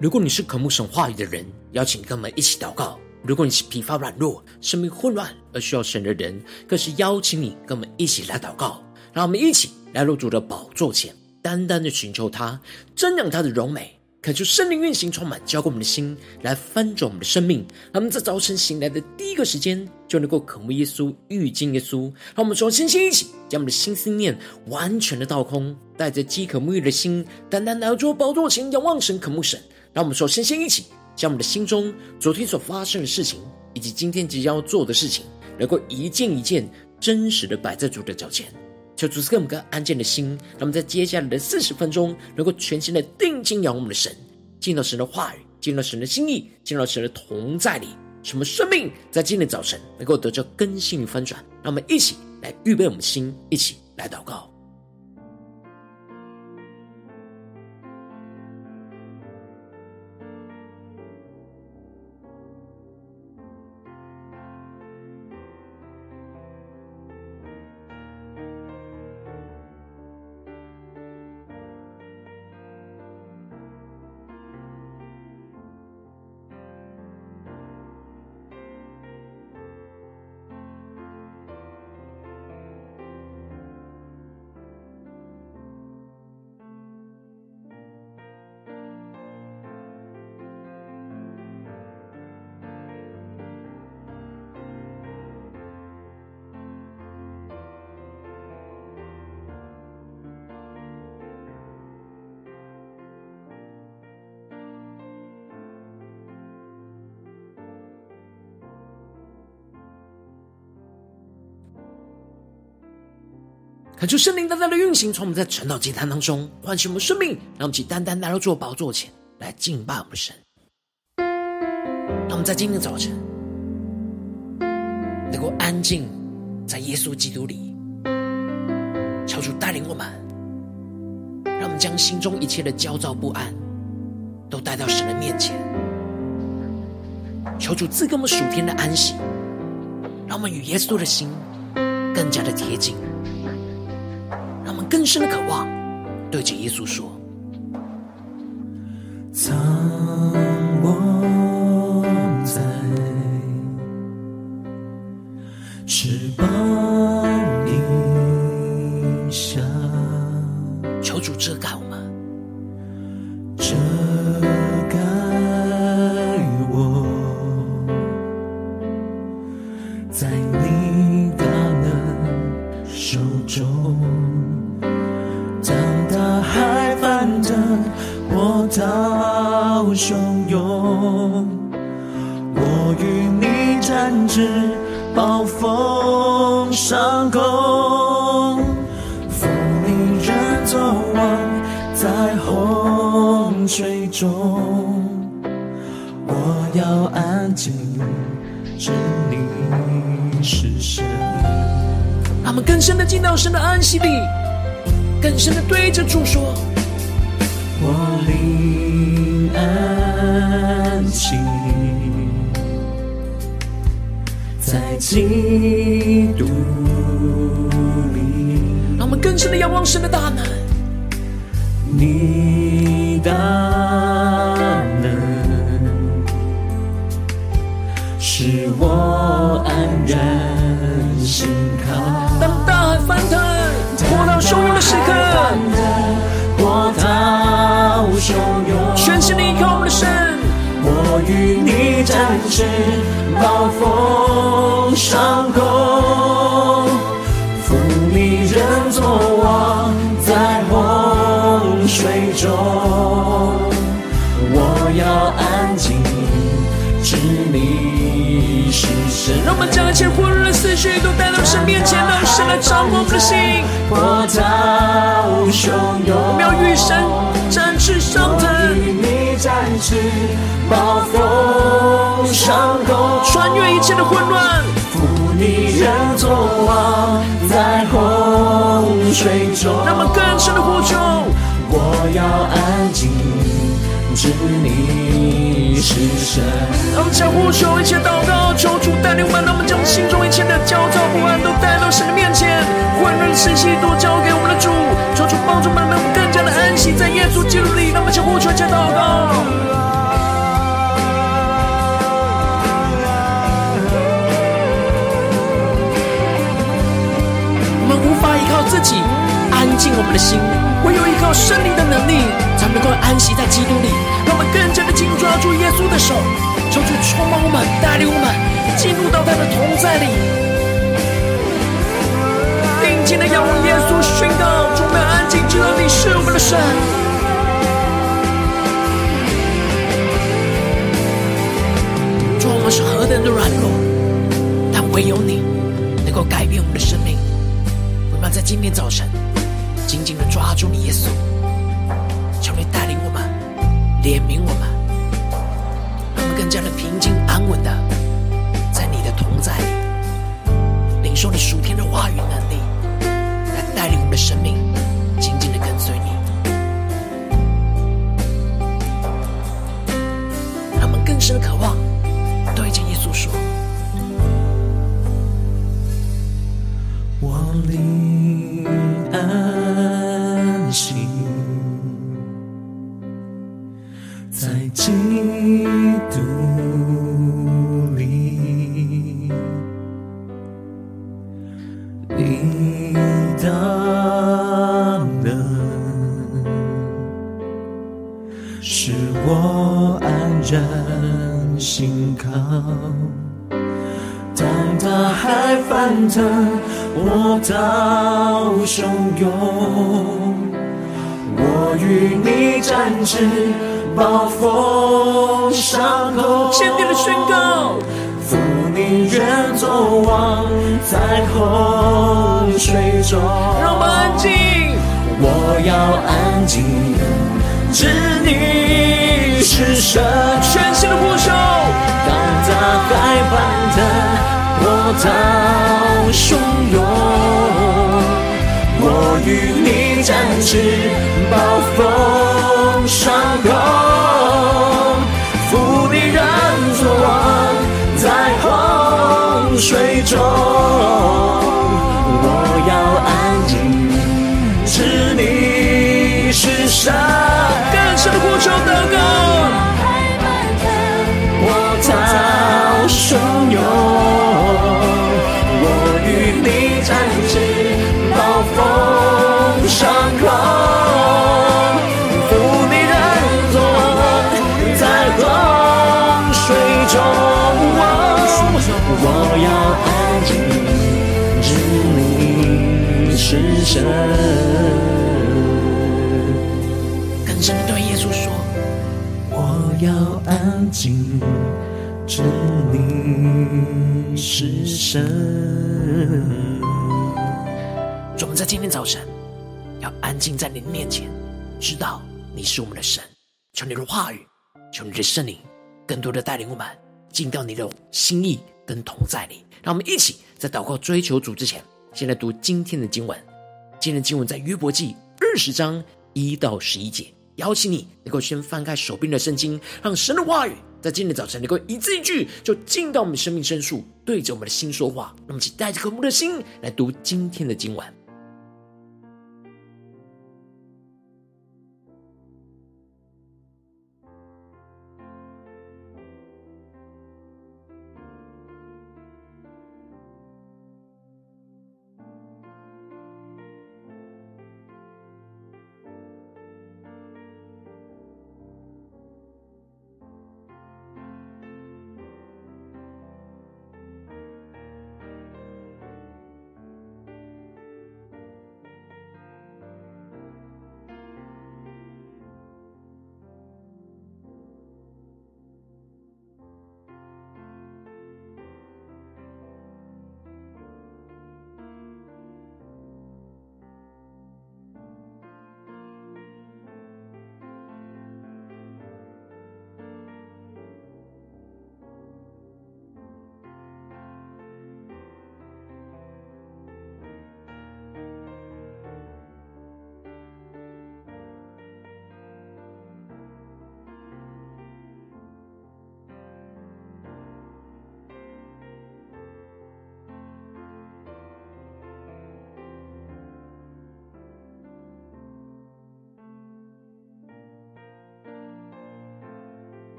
如果你是渴慕神话语的人，邀请跟我们一起祷告；如果你是疲乏软弱、生命混乱而需要神的人，更是邀请你跟我们一起来祷告。让我们一起来入主的宝座前，单单的寻求他，瞻仰他的荣美。恳求圣灵运行，充满浇灌我们的心，来翻转我们的生命。让我们在早晨醒来的第一个时间，就能够渴慕耶稣、遇见耶稣。让我们说，先先一起将我们的心思念完全的倒空，带着饥渴沐浴的心，单单来到宝座前，仰望神、渴慕神。让我们说，先先一起将我们的心中昨天所发生的事情，以及今天即将要做的事情，能够一件一件真实的摆在主的脚前。求主赐给我们个安静的心，让我们在接下来的四十分钟，能够全心的定睛仰望我们的神，进到神的话语，进到神的心意，进到神的同在里，使我们生命在今天早晨能够得到更新与翻转。让我们一起来预备我们的心，一起来祷告。恳求圣灵单单的运行，从我们在晨祷祭坛当中唤醒我们生命，让我们起单单来到主宝座前来敬拜我们神。让我们在今天早晨能够安静在耶稣基督里，求主带领我们，让我们将心中一切的焦躁不安都带到神的面前，求主赐给我们属天的安息，让我们与耶稣的心更加的贴近。更深的渴望，对着耶稣说：“展翅，暴风上空，负你人作王，在洪水中。我要安静，知你是神。让我们将一切混乱的思绪都带到神面前，让神来掌握我们的心。波涛汹涌，我们要与神，展翅，暴风上空，穿越一切的混乱，扶你人作王，在洪水中。让我们更深的呼求，我要安静，知你是神。让我们将呼求一切祷告，求主带领我们，让我们将心中一切的焦躁不安都带到神的面前，混乱的思绪都交给我们的主，求主帮助我们，能更加的安息。在耶稣基督里。那么就呼求加祷告。我们无法依靠自己安静我们的心，唯有依靠圣灵的能力，才能够安息在基督里。让我们更加的紧抓住耶稣的手，求主充满我们，带领我们进入到他的同在里。定睛的仰望耶稣，宣告：充满安静，知道你是我们的神。主，我们是何等的软弱，但唯有你能够改变我们的生命。我们要在今天早晨紧紧的抓住你，耶稣，求你带领我们，怜悯我们，让我们更加的平静安稳的在你的同在里，领受你属天的话语呢。带领我们的生命紧紧的跟随你，他们更深的渴望对着耶稣说：“我灵汹涌，我与你展翅，暴风上空。坚定的宣告。赴，你愿作王，在洪水中。让我们安静，我要安静，知你是神。全新的呼求，当大海翻腾，波涛汹涌，我与你展翅，暴风上空，父，你愿作王。在洪水中，我要安静，知你是神。更深的呼求祷告，波涛汹神。更深的对耶稣说：我要安静，知你是神。主，我们在今天早晨要安静在你的面前，知道你是我们的神。求你的话语，求你的圣灵，更多的带领我们进到你的心意。跟同在里，让我们一起在祷告追求主之前，先来读今天的经文。今天的经文在约伯记二十章一到十一节。邀请你能够先翻开手边的圣经，让神的话语在今天早晨能够一字一句就进到我们生命深处，对着我们的心说话。那么，请带着渴慕的心来读今天的经文。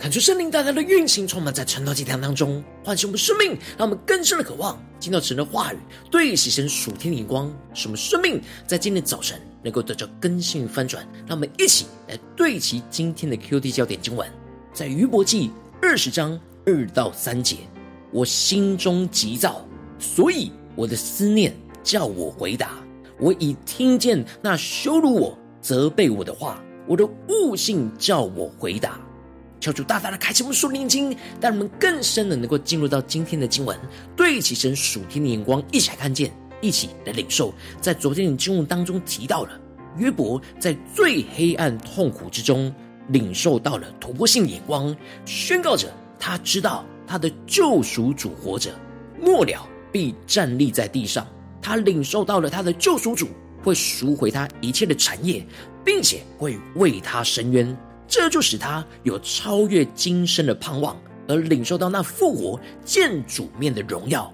看出圣灵大大的运行，充满在晨祷祭坛当中，唤醒我们生命，让我们更深的渴望听到神的话语，对齐神属天的眼光，使我们生命在今天早晨能够得到更新与翻转。让我们一起来对齐今天的 QD 焦点经文，在约伯记二十章二到三节。我心中急躁，所以我的思念叫我回答。我已听见那羞辱我、责备我的话，我的悟性叫我回答。求主大大的开启我们属灵眼睛，让我们更深的能够进入到今天的经文，对齐神属天的眼光，一起来看见，一起来领受。在昨天的经文当中提到了约伯在最黑暗痛苦之中，领受到了突破性眼光，宣告着他知道他的救赎主活着，末了必站立在地上。他领受到了他的救赎主会赎回他一切的产业，并且会为他伸冤。这就使他有超越今生的盼望，而领受到那复活见主面的荣耀。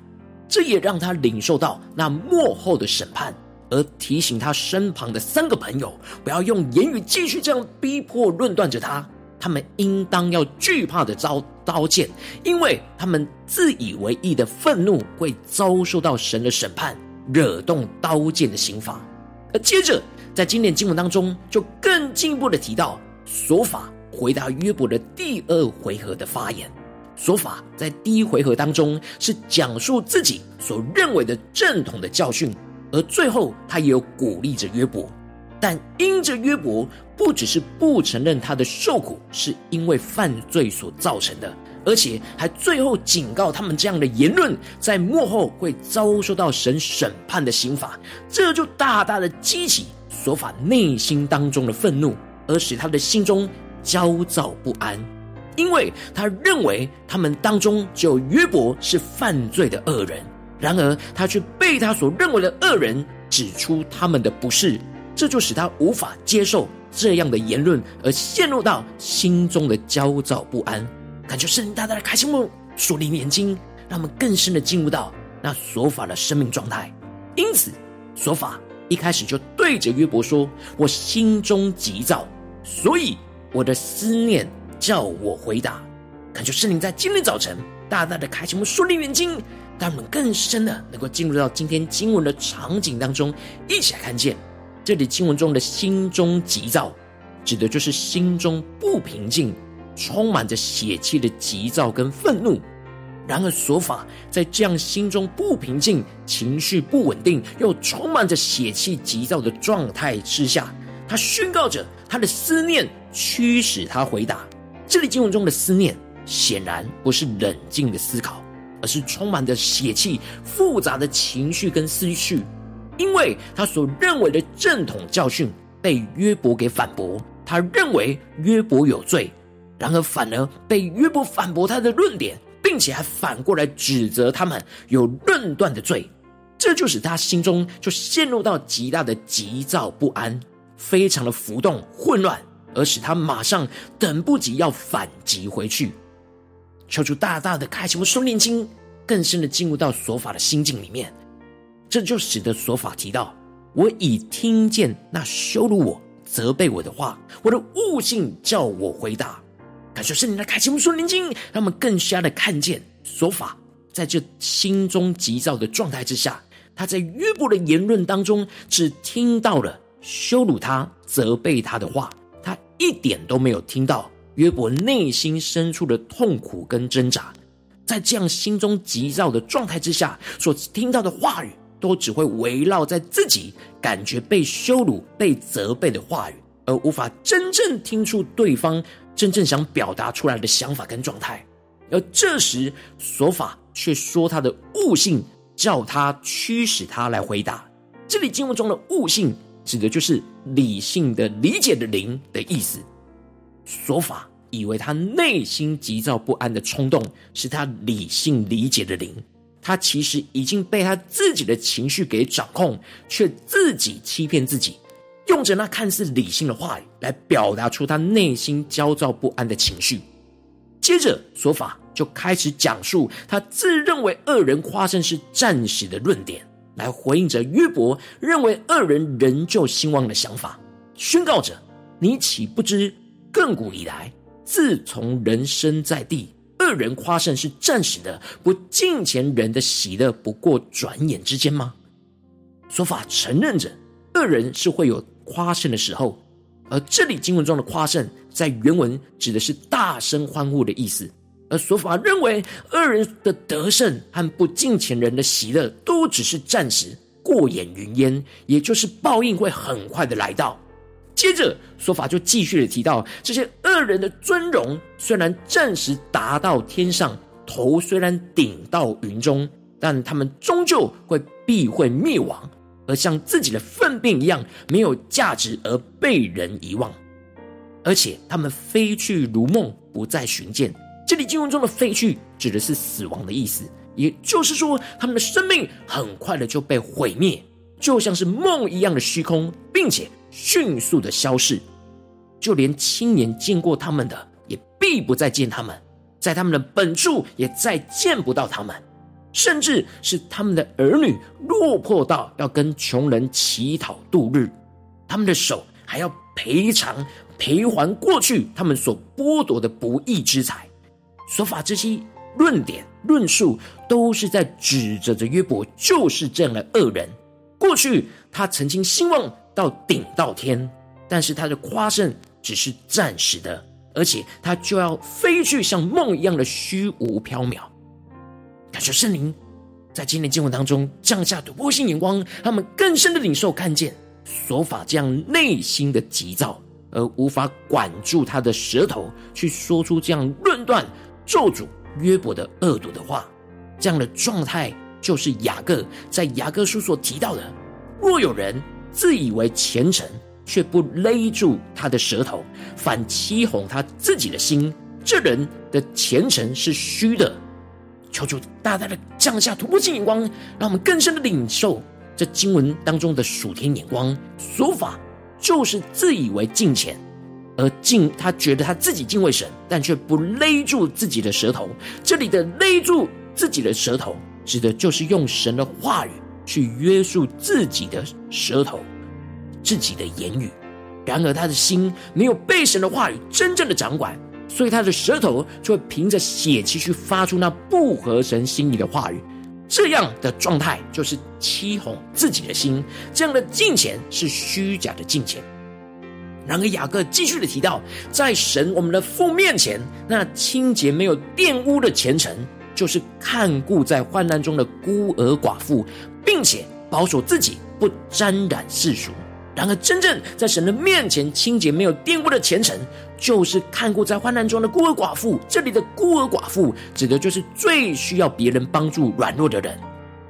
这也让他领受到那末后的审判，而提醒他身旁的三个朋友，不要用言语继续这样逼迫论断着他。他们应当要惧怕的遭刀剑，因为他们自以为义的愤怒会遭受到神的审判，惹动刀剑的刑罚。而接着在今典经文当中，就更进一步的提到。琐法回答约伯的第二回合的发言，琐法在第一回合当中是讲述自己所认为的正统的教训，而最后他也有鼓励着约伯，但因着约伯不只是不承认他的受苦是因为犯罪所造成的，而且还最后警告他们这样的言论在幕后会遭受到神审判的刑罚，这就大大的激起琐法内心当中的愤怒。而使他的心中焦躁不安，因为他认为他们当中只有约伯是犯罪的恶人，然而他却被他所认为的恶人指出他们的不是，这就使他无法接受这样的言论，而陷入到心中的焦躁不安。感觉圣灵大大的开启我们属灵眼睛，让我们更深的进入到那琐法的生命状态。因此，琐法一开始就对着约伯说：“我心中急躁。”所以我的思念叫我回答，恳求圣灵在今天早晨大大的开启我们属灵眼睛，让我们更深的能够进入到今天经文的场景当中，一起来看见这里经文中的心中急躁，指的就是心中不平静，充满着血气的急躁跟愤怒。然而琐法在这样心中不平静、情绪不稳定，又充满着血气急躁的状态之下。他宣告着他的思念驱使他回答。这里经文中的思念显然不是冷静的思考，而是充满着血气、复杂的情绪跟思绪。因为他所认为的正统教训被约伯给反驳，他认为约伯有罪，然而反而被约伯反驳他的论点，并且还反过来指责他们有论断的罪。这就使他心中就陷入到极大的急躁不安。非常的浮动混乱，而使他马上等不及要反击回去，求主大大的开启我们属灵眼睛，更深的进入到琐法的心境里面。这就使得琐法提到：我已听见那羞辱我、责备我的话，我的悟性叫我回答。感谢圣灵的开启我们属灵眼睛，让我们更加的看见琐法在这心中急躁的状态之下，他在约伯的言论当中只听到了。羞辱他、责备他的话，他一点都没有听到约伯内心深处的痛苦跟挣扎。在这样心中急躁的状态之下，所听到的话语，都只会围绕在自己感觉被羞辱、被责备的话语，而无法真正听出对方真正想表达出来的想法跟状态。而这时，索法却说他的悟性叫他驱使他来回答。这里经文中的悟性。指的就是理性的理解的灵的意思。琐法以为他内心急躁不安的冲动是他理性理解的灵，他其实已经被他自己的情绪给掌控，却自己欺骗自己，用着那看似理性的话语来表达出他内心焦躁不安的情绪。接着，琐法就开始讲述他自认为恶人夸胜是暂时的论点。来回应着约伯认为恶人仍旧兴旺的想法，宣告着：你岂不知亘古以来自从人生在地，恶人夸胜是暂时的，不敬前人的喜乐不过转眼之间吗？说法承认着恶人是会有夸胜的时候，而这里经文中的夸胜，在原文指的是大声欢呼的意思。而说法认为，恶人的得胜和不敬虔人的喜乐，都只是暂时，过眼云烟，也就是报应会很快的来到。接着说法就继续的提到，这些恶人的尊荣虽然暂时达到天上，头虽然顶到云中，但他们终究会必会灭亡，而像自己的粪便一样没有价值而被人遗忘，而且他们飞去如梦，不再寻见。这里经文中的飞去指的是死亡的意思，也就是说，他们的生命很快的就被毁灭，就像是梦一样的虚空，并且。迅速的消逝，就连亲眼见过他们的，也必不再见他们，在他们的本处也再见不到他们，甚至是他们的儿女落魄到要跟穷人乞讨度日，他们的手还要赔偿赔还过去他们所剥夺的不义之财。所法这些论点论述，都是在指责着约伯就是这样的恶人。过去他曾经兴旺。到顶到天，但是他的夸胜只是暂时的，而且他就要飞去，像梦一样的虚无缥缈。感谢圣灵在今天经文当中降下突破性眼光，他们更深的领受看见所法这样内心的急躁，而无法管住他的舌头，去说出这样论断咒诅约伯的恶毒的话。这样的状态就是雅各在雅各书所提到的：若有人。自以为虔诚，却不勒住他的舌头，反欺哄他自己的心。这人的虔诚是虚的。求主大大的降下突破性眼光，让我们更深的领受这经文当中的属天眼光。说法就是自以为敬虔，而敬他觉得他自己敬畏神，但却不勒住自己的舌头。这里的勒住自己的舌头，指的就是用神的话语。去约束自己的舌头，自己的言语。然而他的心没有被神的话语真正的掌管，所以他的舌头就会凭着血气去发出那不合神心意的话语。这样的状态就是欺哄自己的心，这样的敬虔是虚假的敬虔。然而雅各继续的提到，在神我们的父面前，那清洁没有玷污的虔诚，就是看顾在患难中的孤儿寡妇。并且保守自己不沾染世俗。然而，真正在神的面前清洁、没有玷污的虔诚，就是看顾在患难中的孤儿寡妇。这里的孤儿寡妇，指的就是最需要别人帮助、软弱的人。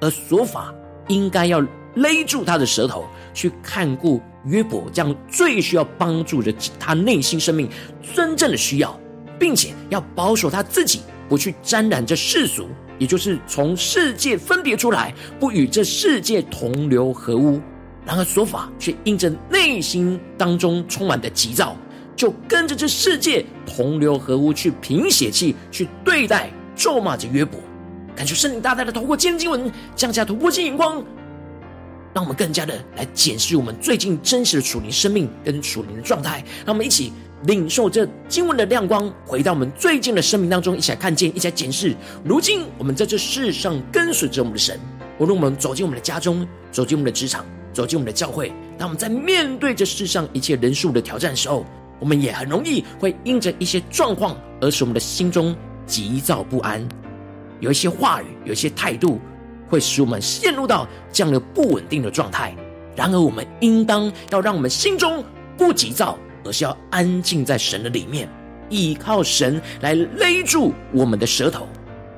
而所法应该要勒住他的舌头，去看顾约伯这样最需要帮助的他内心生命真正的需要，并且要保守他自己，不去沾染这世俗。也就是从世界分别出来，不与这世界同流合污。然而说法却因着内心当中充满的急躁，就跟着这世界同流合污，去凭血气去对待咒骂着约伯。感谢圣灵大大的透过今天经文降下突破性眼光，让我们更加的来检视我们最近真实的属灵生命跟属灵的状态。让我们一起。领受这经文的亮光，回到我们最近的生命当中，一起来看见，一起来检视。如今我们在这世上跟随着我们的神，无论我们走进我们的家中，走进我们的职场，走进我们的教会，当我们在面对这世上一切人数的挑战时候，我们也很容易会因着一些状况而使我们的心中急躁不安，有一些话语，有一些态度，会使我们陷入到这样的不稳定的状态。然而，我们应当要让我们心中不急躁。而是要安静在神的里面，依靠神来勒住我们的舌头，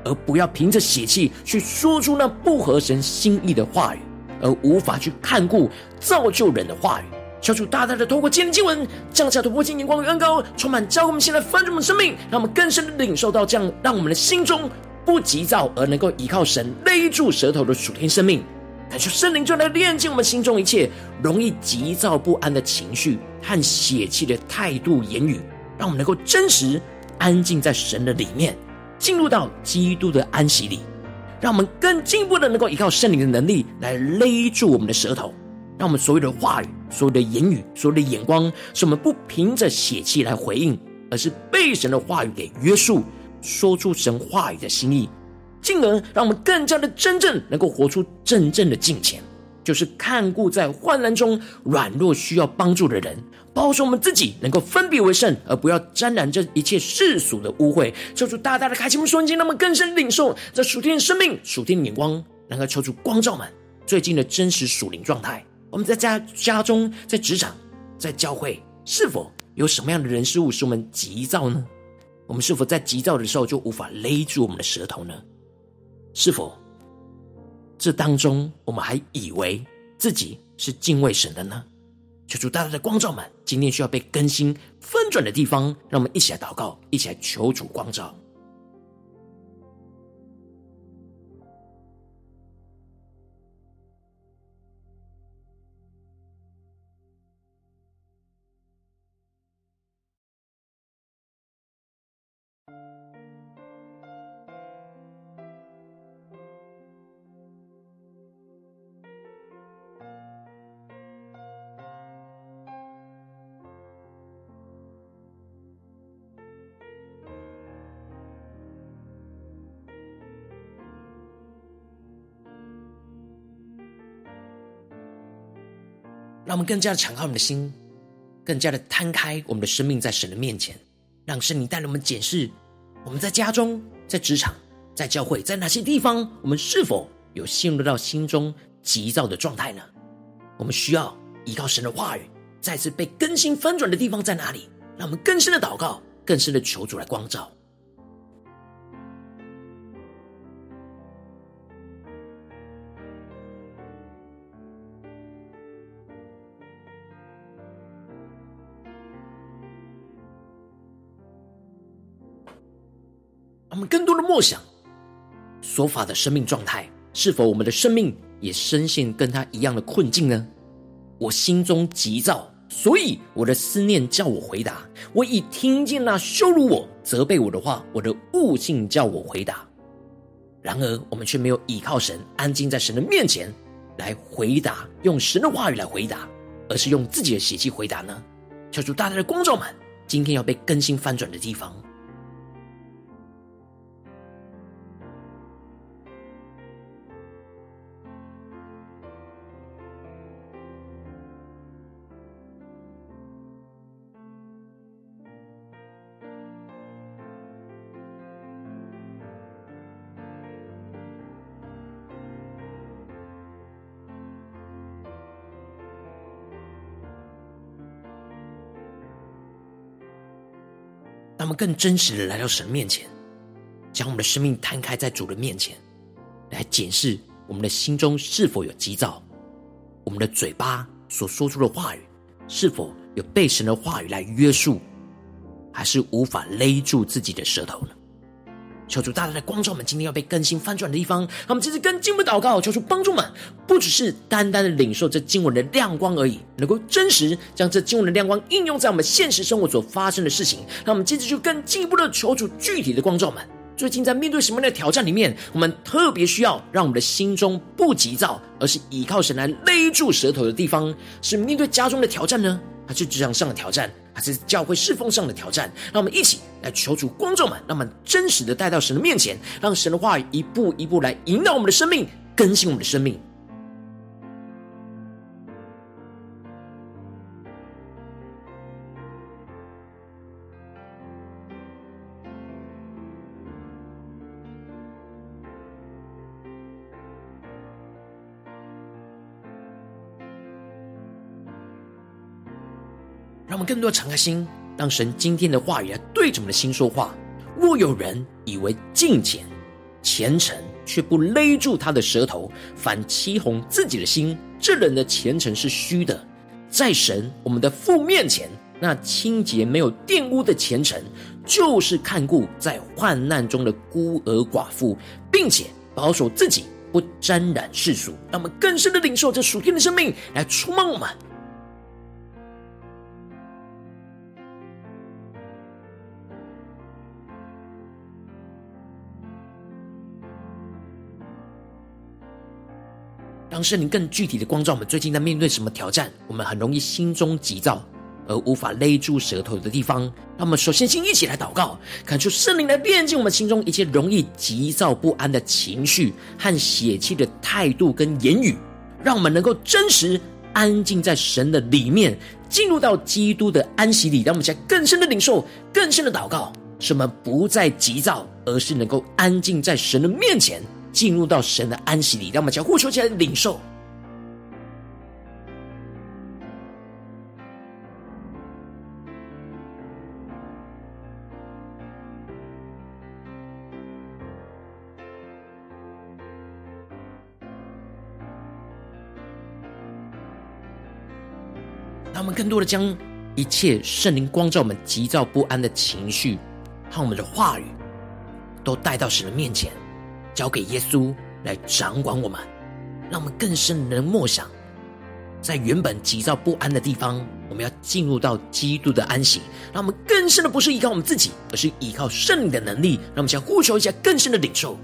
而不要凭着血气去说出那不合神心意的话语，而无法去看顾造就人的话语。求主大大的透过今天经文降下突破性眼光与恩膏，充满教我们现在翻转我们生命，让我们更深的领受到这样，让我们的心中不急躁，而能够依靠神勒住舌头的属天生命。感受圣灵就来炼净我们心中一切容易急躁不安的情绪和血气的态度言语，让我们能够真实安静在神的里面，进入到基督的安息里，让我们更进一步的能够依靠圣灵的能力来勒住我们的舌头，让我们所有的话语、所有的言语、所有的眼光，是我们不凭着血气来回应，而是被神的话语给约束，说出神话语的心意，进而让我们更加的真正能够活出真正的敬虔，就是看顾在患难中软弱需要帮助的人，保守我们自己能够分别为圣，而不要沾染这一切世俗的污秽。求主大大的开启我们瞬间，让我们更深领受这属天的生命、属天的眼光，能够求主光照们最近的真实属灵状态。我们在家家中、在职场、在教会，是否有什么样的人事物使我们急躁呢？我们是否在急躁的时候就无法勒住我们的舌头呢？是否这当中我们还以为自己是敬畏神的呢？求主大大的光照们，今天需要被更新翻转的地方，让我们一起来祷告，一起来求主光照。让我们更加的敞开我们的心，更加的摊开我们的生命在神的面前，让圣灵带领我们检视我们在家中、在职场、在教会，在哪些地方，我们是否有陷入到心中急躁的状态呢？我们需要依靠神的话语，再次被更新翻转的地方在哪里？让我们更深的祷告，更深的求主来光照。我们更多的默想，所法的生命状态，是否我们的生命也深陷跟他一样的困境呢？我心中急躁，所以我的思念叫我回答。我已听见那羞辱我、责备我的话，我的悟性叫我回答。然而，我们却没有倚靠神，安静在神的面前来回答，用神的话语来回答，而是用自己的血气回答呢？求主大大的光照们，今天要被更新翻转的地方。我们更真实的来到神面前，将我们的生命摊开在主的面前，来检视我们的心中是否有急躁，我们的嘴巴所说出的话语是否有被神的话语来约束，还是无法勒住自己的舌头呢？求主大大的光照我们，今天要被更新翻转的地方。让我们继续跟经文祷告，求主帮助们，不只是单单的领受这经文的亮光而已，能够真实将这经文的亮光应用在我们现实生活所发生的事情。那我们接着就更进一步的求主具体的光照们。最近在面对什么样的挑战里面，我们特别需要让我们的心中不急躁，而是依靠神来勒住舌头的地方，是面对家中的挑战呢？还是职场上的挑战，还是教会侍奉上的挑战？让我们一起来求主观众们，让我们真实的带到神的面前，让神的话语一步一步来引导我们的生命，更新我们的生命。让我们更多敞开心，让神今天的话语来对着我们的心说话。若有人以为敬虔虔诚，却不勒住他的舌头，反欺哄自己的心，这人的虔诚是虚的。在神我们的父面前，那清洁没有玷污的虔诚，就是看顾在患难中的孤儿寡妇，并且保守自己不沾染世俗。让我们更深的领受这属天的生命来充满我们。让圣灵更具体的光照我们，最近在面对什么挑战？我们很容易心中急躁，而无法勒住舌头的地方。那我们首先先一起来祷告，看出圣灵来炼净我们心中一切容易急躁不安的情绪和血气的态度跟言语，让我们能够真实安静在神的里面，进入到基督的安息里。让我们在更深的领受，更深的祷告，使我们不再急躁，而是能够安静在神的面前，进入到神的安息里。让我们将呼求起来领受。让我们更多的将一切圣灵光照我们急躁不安的情绪和我们的话语，都带到神的面前，交给耶稣来掌管我们。让我们更深的默想，在原本急躁不安的地方，我们要进入到基督的安息。让我们更深的不是依靠我们自己，而是依靠圣灵的能力。让我们想呼求一下更深的领受。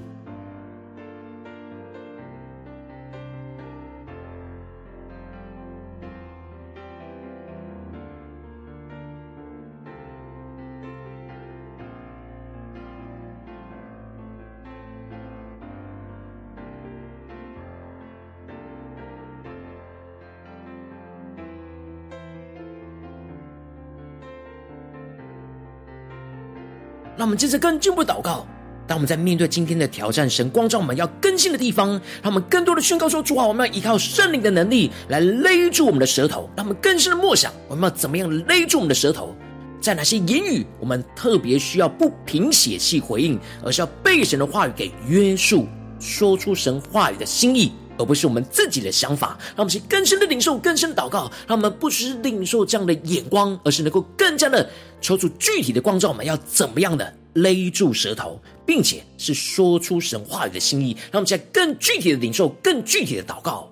让我们接着更进一步祷告。当我们在面对今天的挑战，神光照我们要更新的地方，让我们更多的宣告说：主啊，我们要依靠圣灵的能力来勒住我们的舌头。让我们更深的默想，我们要怎么样勒住我们的舌头？在哪些言语，我们特别需要不凭血气回应，而是要被神的话语给约束，说出神话语的心意。而不是我们自己的想法，让我们去更深的领受、更深的祷告，让我们不只是领受这样的眼光，而是能够更加的抽出具体的光照。我们要怎么样的勒住舌头，并且是说出神话语的心意，让我们在更具体的领受、更具体的祷告。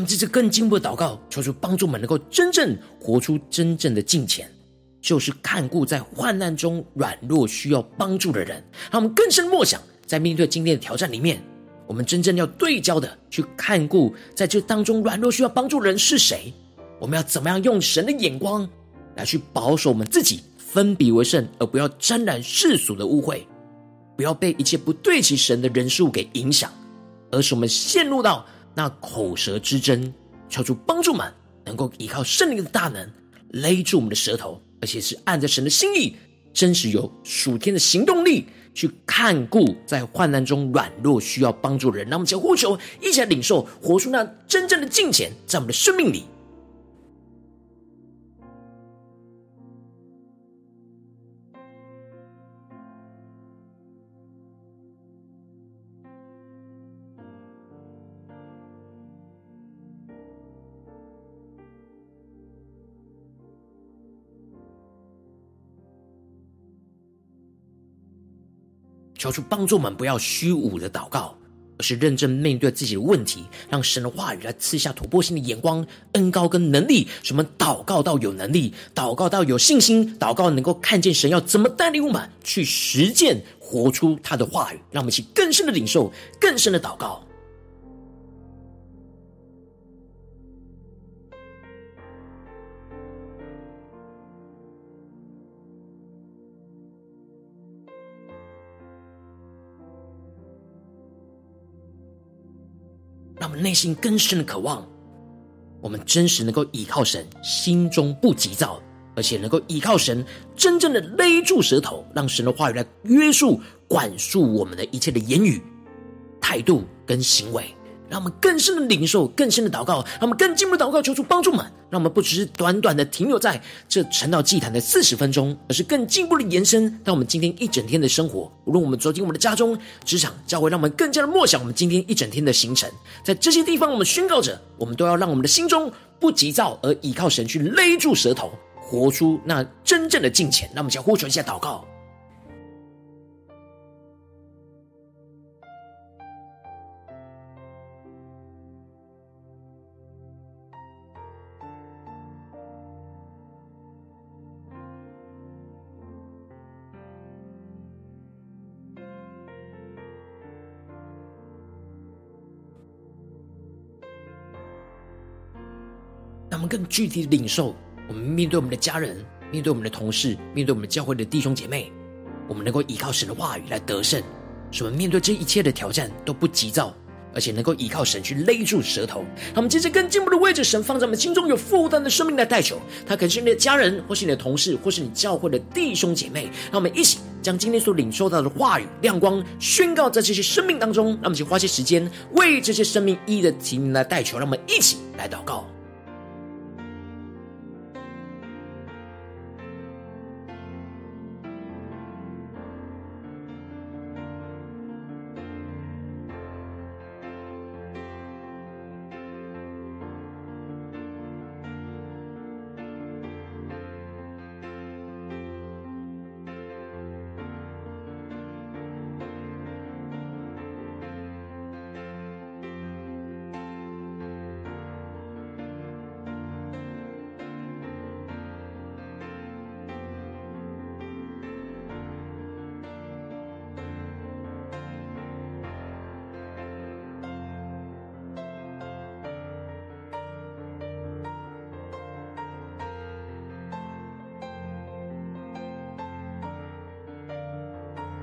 们这次更进一步的祷告，求主帮助我们能够真正活出真正的敬虔，就是看顾在患难中软弱需要帮助的人。让我们更深默想，在面对今天的挑战里面，我们真正要对焦的去看顾在这当中软弱需要帮助的人是谁？我们要怎么样用神的眼光来去保守我们自己，分别为圣，而不要沾染世俗的污秽，不要被一切不对齐神的人事物给影响，而是我们陷入到。那口舌之争，求主帮助们能够依靠圣灵的大能勒住我们的舌头，而且是按着神的心意，真实有属天的行动力去看顾在患难中软弱需要帮助的人。让我们一起呼求，一起来领受，活出那真正的敬虔，在我们的生命里。求主帮助我们，不要虚无的祷告，而是认真面对自己的问题，让神的话语来赐下突破性的眼光、恩高跟能力。什么祷告到有能力，祷告到有信心，祷告能够看见神要怎么带领我们去实践、活出他的话语，让我们去更深的领受、更深的祷告。内心更深的渴望，我们真实能够依靠神，心中不急躁，而且能够依靠神，真正的勒住舌头，让神的话语来约束、管束我们的一切的言语、态度跟行为，让我们更深的领受，更深的祷告，让我们更进一步祷告，求主帮助们，让我们不只是短短的停留在这晨祷祭坛的四十分钟，而是更进一步的延伸到我们今天一整天的生活。无论我们走进我们的家中、职场、教会，让我们更加的默想我们今天一整天的行程。在这些地方，我们宣告着，我们都要让我们的心中不急躁，而依靠神去勒住舌头，活出那真正的敬虔。那我们先呼求一下祷告。更具体的领受，我们面对我们的家人，面对我们的同事，面对我们教会的弟兄姐妹，我们能够依靠神的话语来得胜，使我们面对这一切的挑战都不急躁，而且能够依靠神去勒住舌头。让我们接着更进一步的为着神放在我们心中有负担的生命来代求，他可能是你的家人，或是你的同事，或是你教会的弟兄姐妹。让我们一起将今天所领受到的话语亮光宣告在这些生命当中。让我们去花些时间为这些生命一一的提名来代求。让我们一起来祷告。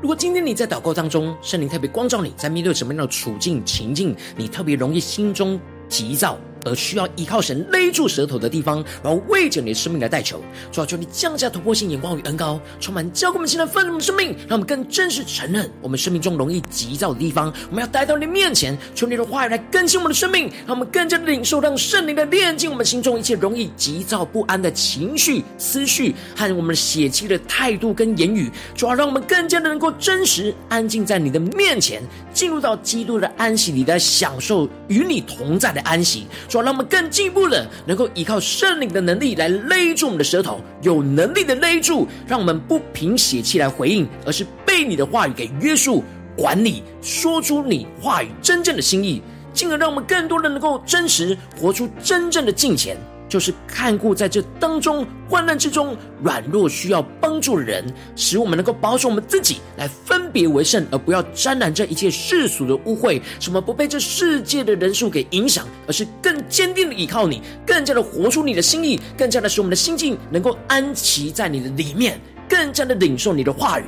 如果今天你在祷告当中，圣灵特别光照你，在面对什么样的处境情境，你特别容易心中急躁，而需要依靠神勒住舌头的地方，然后为着你的生命来代求，主要求你降下突破性眼光与恩膏，充满教灌我们现在丰盛的生命，让我们更真实承认我们生命中容易急躁的地方，我们要带到你面前，求你的话语来更新我们的生命，让我们更加的领受，让圣灵的炼净我们心中一切容易急躁不安的情绪、思绪和我们血气的态度跟言语，主要让我们更加的能够真实安静在你的面前，进入到基督的安息里来享受与你同在的安息。主让我们更进一步了，能够依靠圣灵的能力来勒住我们的舌头，有能力的勒住，让我们不凭血气来回应，而是被你的话语给约束、管理，说出你话语真正的心意，进而让我们更多的能够真实活出真正的敬虔。就是看顾在这当中患难之中软弱需要帮助的人，使我们能够保守我们自己，来分别为圣，而不要沾染这一切世俗的污秽。什么不被这世界的人数给影响，而是更坚定的依靠你，更加的活出你的心意，更加的使我们的心境能够安息在你的里面，更加的领受你的话语，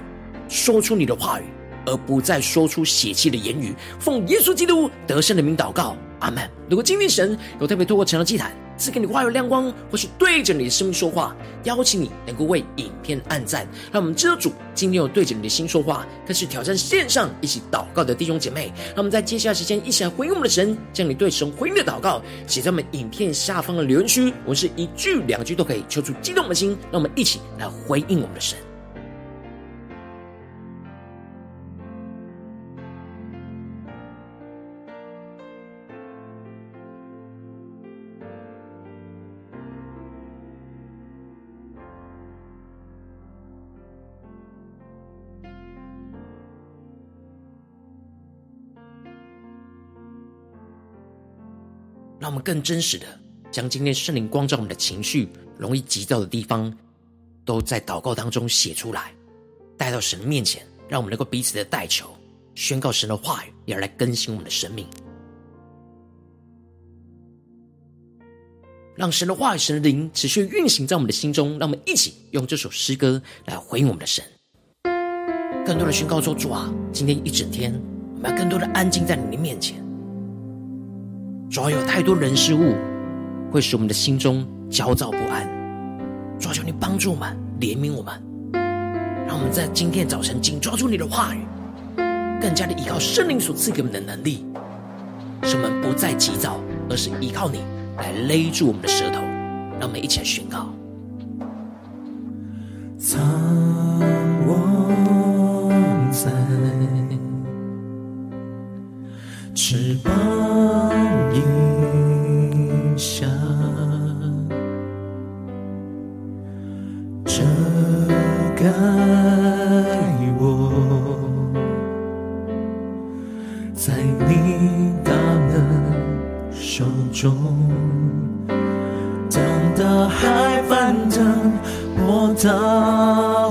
说出你的话语，而不再说出血气的言语。奉耶稣基督得胜的名祷告，阿门。如果今天神有特别透过成了祭坛，赐给你话语亮光，或是对着你的生命说话，邀请你能够为影片按赞，让我们知道主今天有对着你的心说话，开始挑战线上一起祷告的弟兄姐妹。让我们在接下来时间一起来回应我们的神，将你对神回应的祷告写在我们影片下方的留言区，我们是一句两句都可以，求主激动的心，让我们一起来回应我们的神。让我们更真实的将今天圣灵光照我们的情绪，容易急躁的地方，都在祷告当中写出来，带到神的面前，让我们能够彼此的代求，宣告神的话语，也要来更新我们的生命，让神的话语、神的灵持续运行在我们的心中。让我们一起用这首诗歌来回应我们的神，更多的宣告说：主啊，今天一整天，我们要更多的安静在你的面前。主要有太多人事物会使我们的心中焦躁不安，主要求你帮助我们，怜悯我们，让我们在今天早晨紧抓住你的话语，更加的依靠圣灵所赐给我们的能力，使我们不再急躁，而是依靠你来勒住我们的舌头。让我们一起来宣告：藏我在翅膀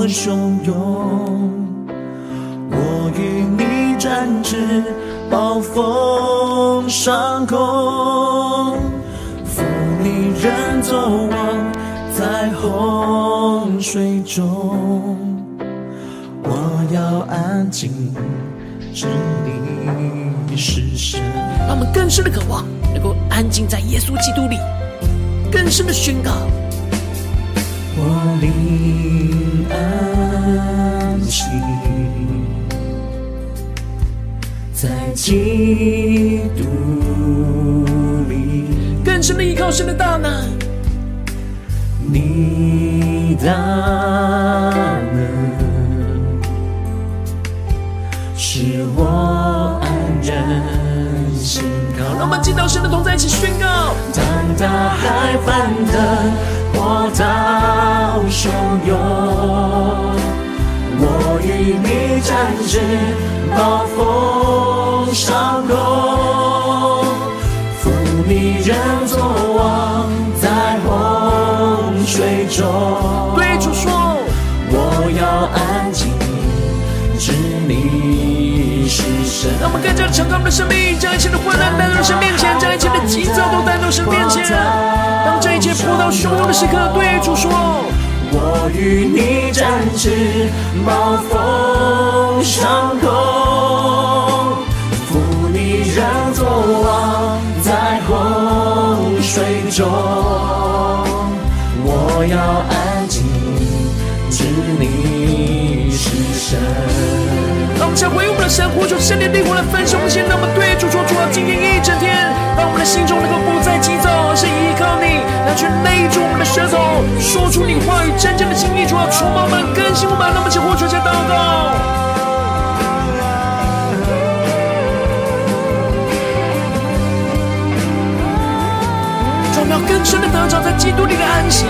涛汹涌，我与你展翅，暴风上空，负你人作王，在洪水中，我要安静。是你是神，让我们更深的渴望，能够安静在耶稣基督里，更深的宣告。我灵安息在基督里，更深的依靠神的大能，你大能。使我安然心靠。让我们进到神的同在一起宣告。当大海翻腾，波涛汹涌，我与你展翅，暴风上空，负你人作王，在洪水中。对主说，我要安静，知你。让我们更加的敞开我们的生命，将一切的患难带到神面前，将一切的急躁都带到神面前。当汹涌的时刻，对主说：我与你展翅，暴风上空，扶你人作王，在洪水中，我要让我们先回我们的神，呼求圣灵的灵来分享我们，先让我们对主说：主啊，今天一整天，让我们的心中能够不再急躁，而是依靠你来去勒住我们的舌头，说出你话语真正的心意。主啊，充满我们，更新我们，让我们先呼求，先祷告。我们要更深的得着在基督里的安息，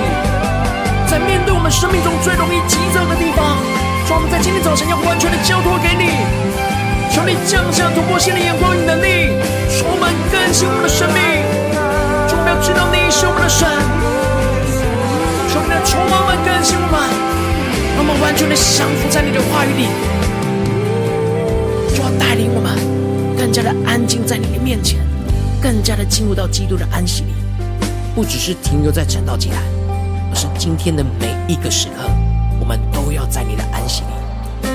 在面对我们生命中最容易急躁的地方。说，我们在今天早晨要完全的交托给你，求你降下突破性的眼光与能力，充满更新我们的生命。我们要知道你是我们的神，求你来充满我们，更新我们，让我们完全的降服在你的话语里。主，要带领我们更加的安静在你的面前，更加的进入到基督的安息里，不只是停留在晨祷祭坛，而是今天的每一个时刻。都要在你的安息里，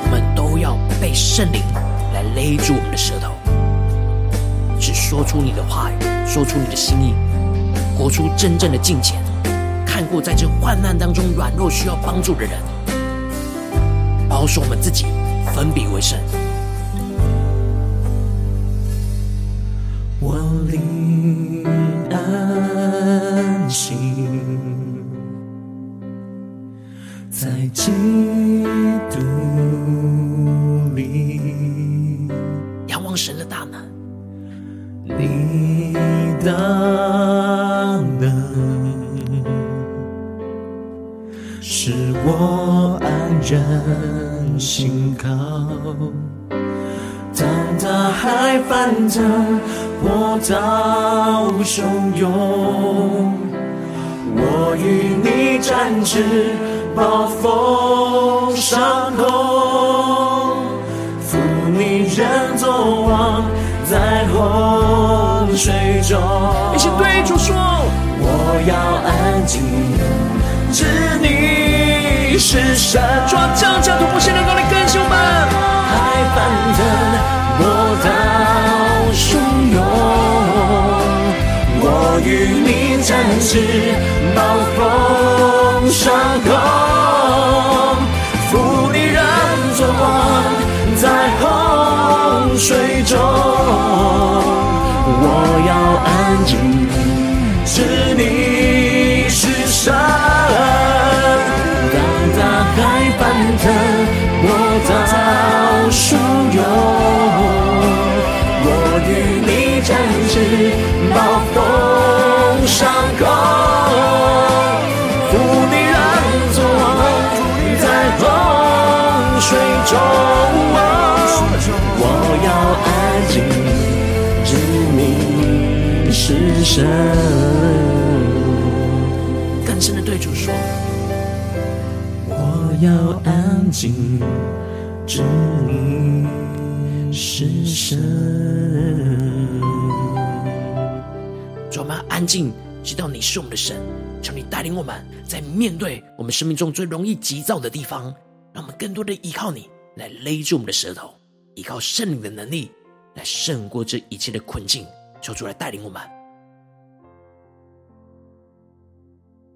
我们都要被圣灵来勒住我们的舌头，只说出你的话语，说出你的心意，活出真正的敬虔，看过在这患难当中软弱需要帮助的人，保守我们自己，分别为圣。知你是神。主啊，降下突破性的光来更新我们。海翻腾，波涛汹涌。我与你展翅，暴风上空，安静，知你是神。”主，我们安静，知道你是我们的神。求你带领我们，在面对我们生命中最容易急躁的地方，让我们更多的依靠你，来勒住我们的舌头，依靠圣灵的能力，来胜过这一切的困境。求主来带领我们。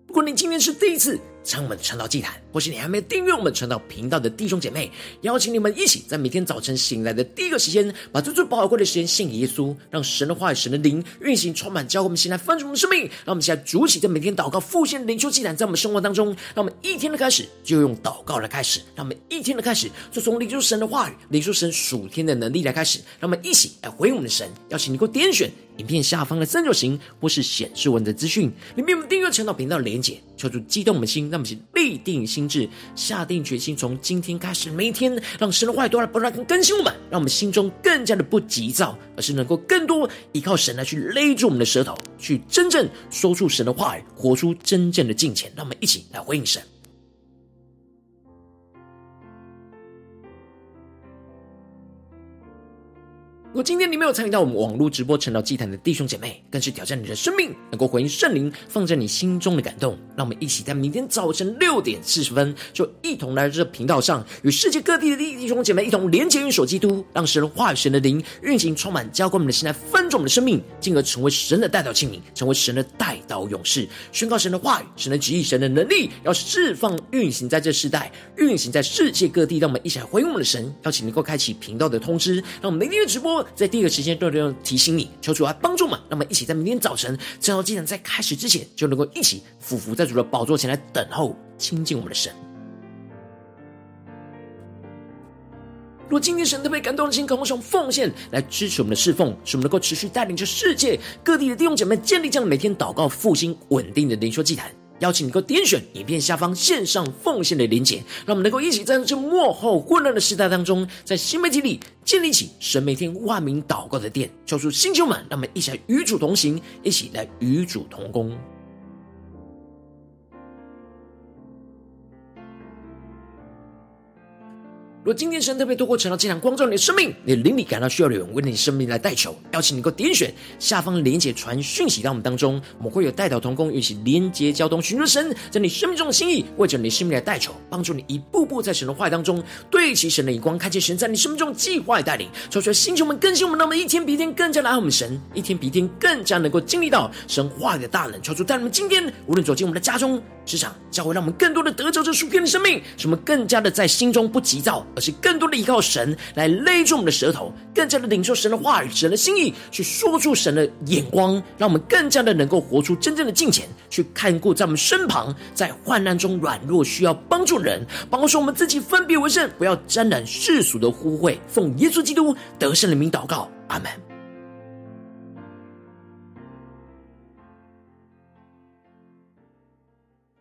如果你今天是第一次，将我们传到祭坛，或是你还没有订阅我们传道频道的弟兄姐妹，邀请你们一起在每天早晨醒来的第一个时间，把最最宝贵的时间献给耶稣，让神的话语、神的灵运行充满，教会我们现在丰盛的生命。让我们现在主起在每天祷告、复兴灵修祭坛，在我们生活当中，让我们一天的开始就用祷告来开始，让我们一天的开始就从领受神的话语、领受神属天的能力来开始，让我们一起来回应我们的神。邀请你给我点选影片下方的三角形，或是显示文的资讯里面，我们订阅传道频道的连结，求主激动我们的心，让我们先立定。心智，下定决心，从今天开始，每一天让神的话语都来不断更新我们，让我们心中更加的不急躁，而是能够更多依靠神来去勒住我们的舌头，去真正说出神的话语，活出真正的敬虔。让我们一起来回应神。如果今天你没有参与到我们网络直播晨祷祭坛的弟兄姐妹，更是挑战你的生命，能够回应圣灵放在你心中的感动。让我们一起在明天早晨六点四十分，就一同来到这频道上，与世界各地的弟兄姐妹一同连接、运手基督，让神的话语、神的灵运行充满，浇灌我们的心，来分盛我们的生命，进而成为神的代表器皿，成为神的代祷勇士，宣告神的话语、神的旨意、神的能力，要释放、运行在这世代，运行在世界各地。让我们一起来回应我们的神，邀请能够开启频道的通知，让我们明天的直播。在第一个时间，都能提醒你，求主来帮助我们，让我们一起在明天早晨，正好既然在开始之前，就能够一起俯伏在主的宝座前来等候亲近我们的神。如果今天神特别感动的心，渴望用奉献来支持我们的侍奉，使我们能够持续带领着世界各地的弟兄姐妹建立这样每天祷告复兴稳定的灵修祭坛。邀请你能够点选影片下方线上奉献的连接，让我们能够一起在这幕后混乱的时代当中，在新媒体里建立起神每天万名祷告的殿，叫出星球们，让我们一起来与主同行，一起来与主同工。若今天神特别透过晨祷祭坛光照你的生命，你的灵里感到需要有人为你生命来代求，邀请你能够点选下方连结传讯息到我们当中，我们会有代祷同工一起连结交通，寻求神在你生命中的心意，为着你生命来代求，帮助你一步步在神的话语当中对齐神的眼光，看见神在你生命中的计划带领，求出星球们更新我们，让我们一天比一天更加的爱我们神，一天比一天更加能够经历到神话语的大能，求主带我们今天无论走进我们的家中、职场，教会，让我们更多的得着这属天的生命，使我们更加的在心中不急躁。而是更多的依靠神来勒住我们的舌头，更加的领受神的话语、神的心意，去说出神的眼光，让我们更加的能够活出真正的敬虔，去看顾在我们身旁，在患难中软弱需要帮助人，帮助我们自己分别为圣，不要沾染世俗的污秽。奉耶稣基督得胜的名祷告，阿门。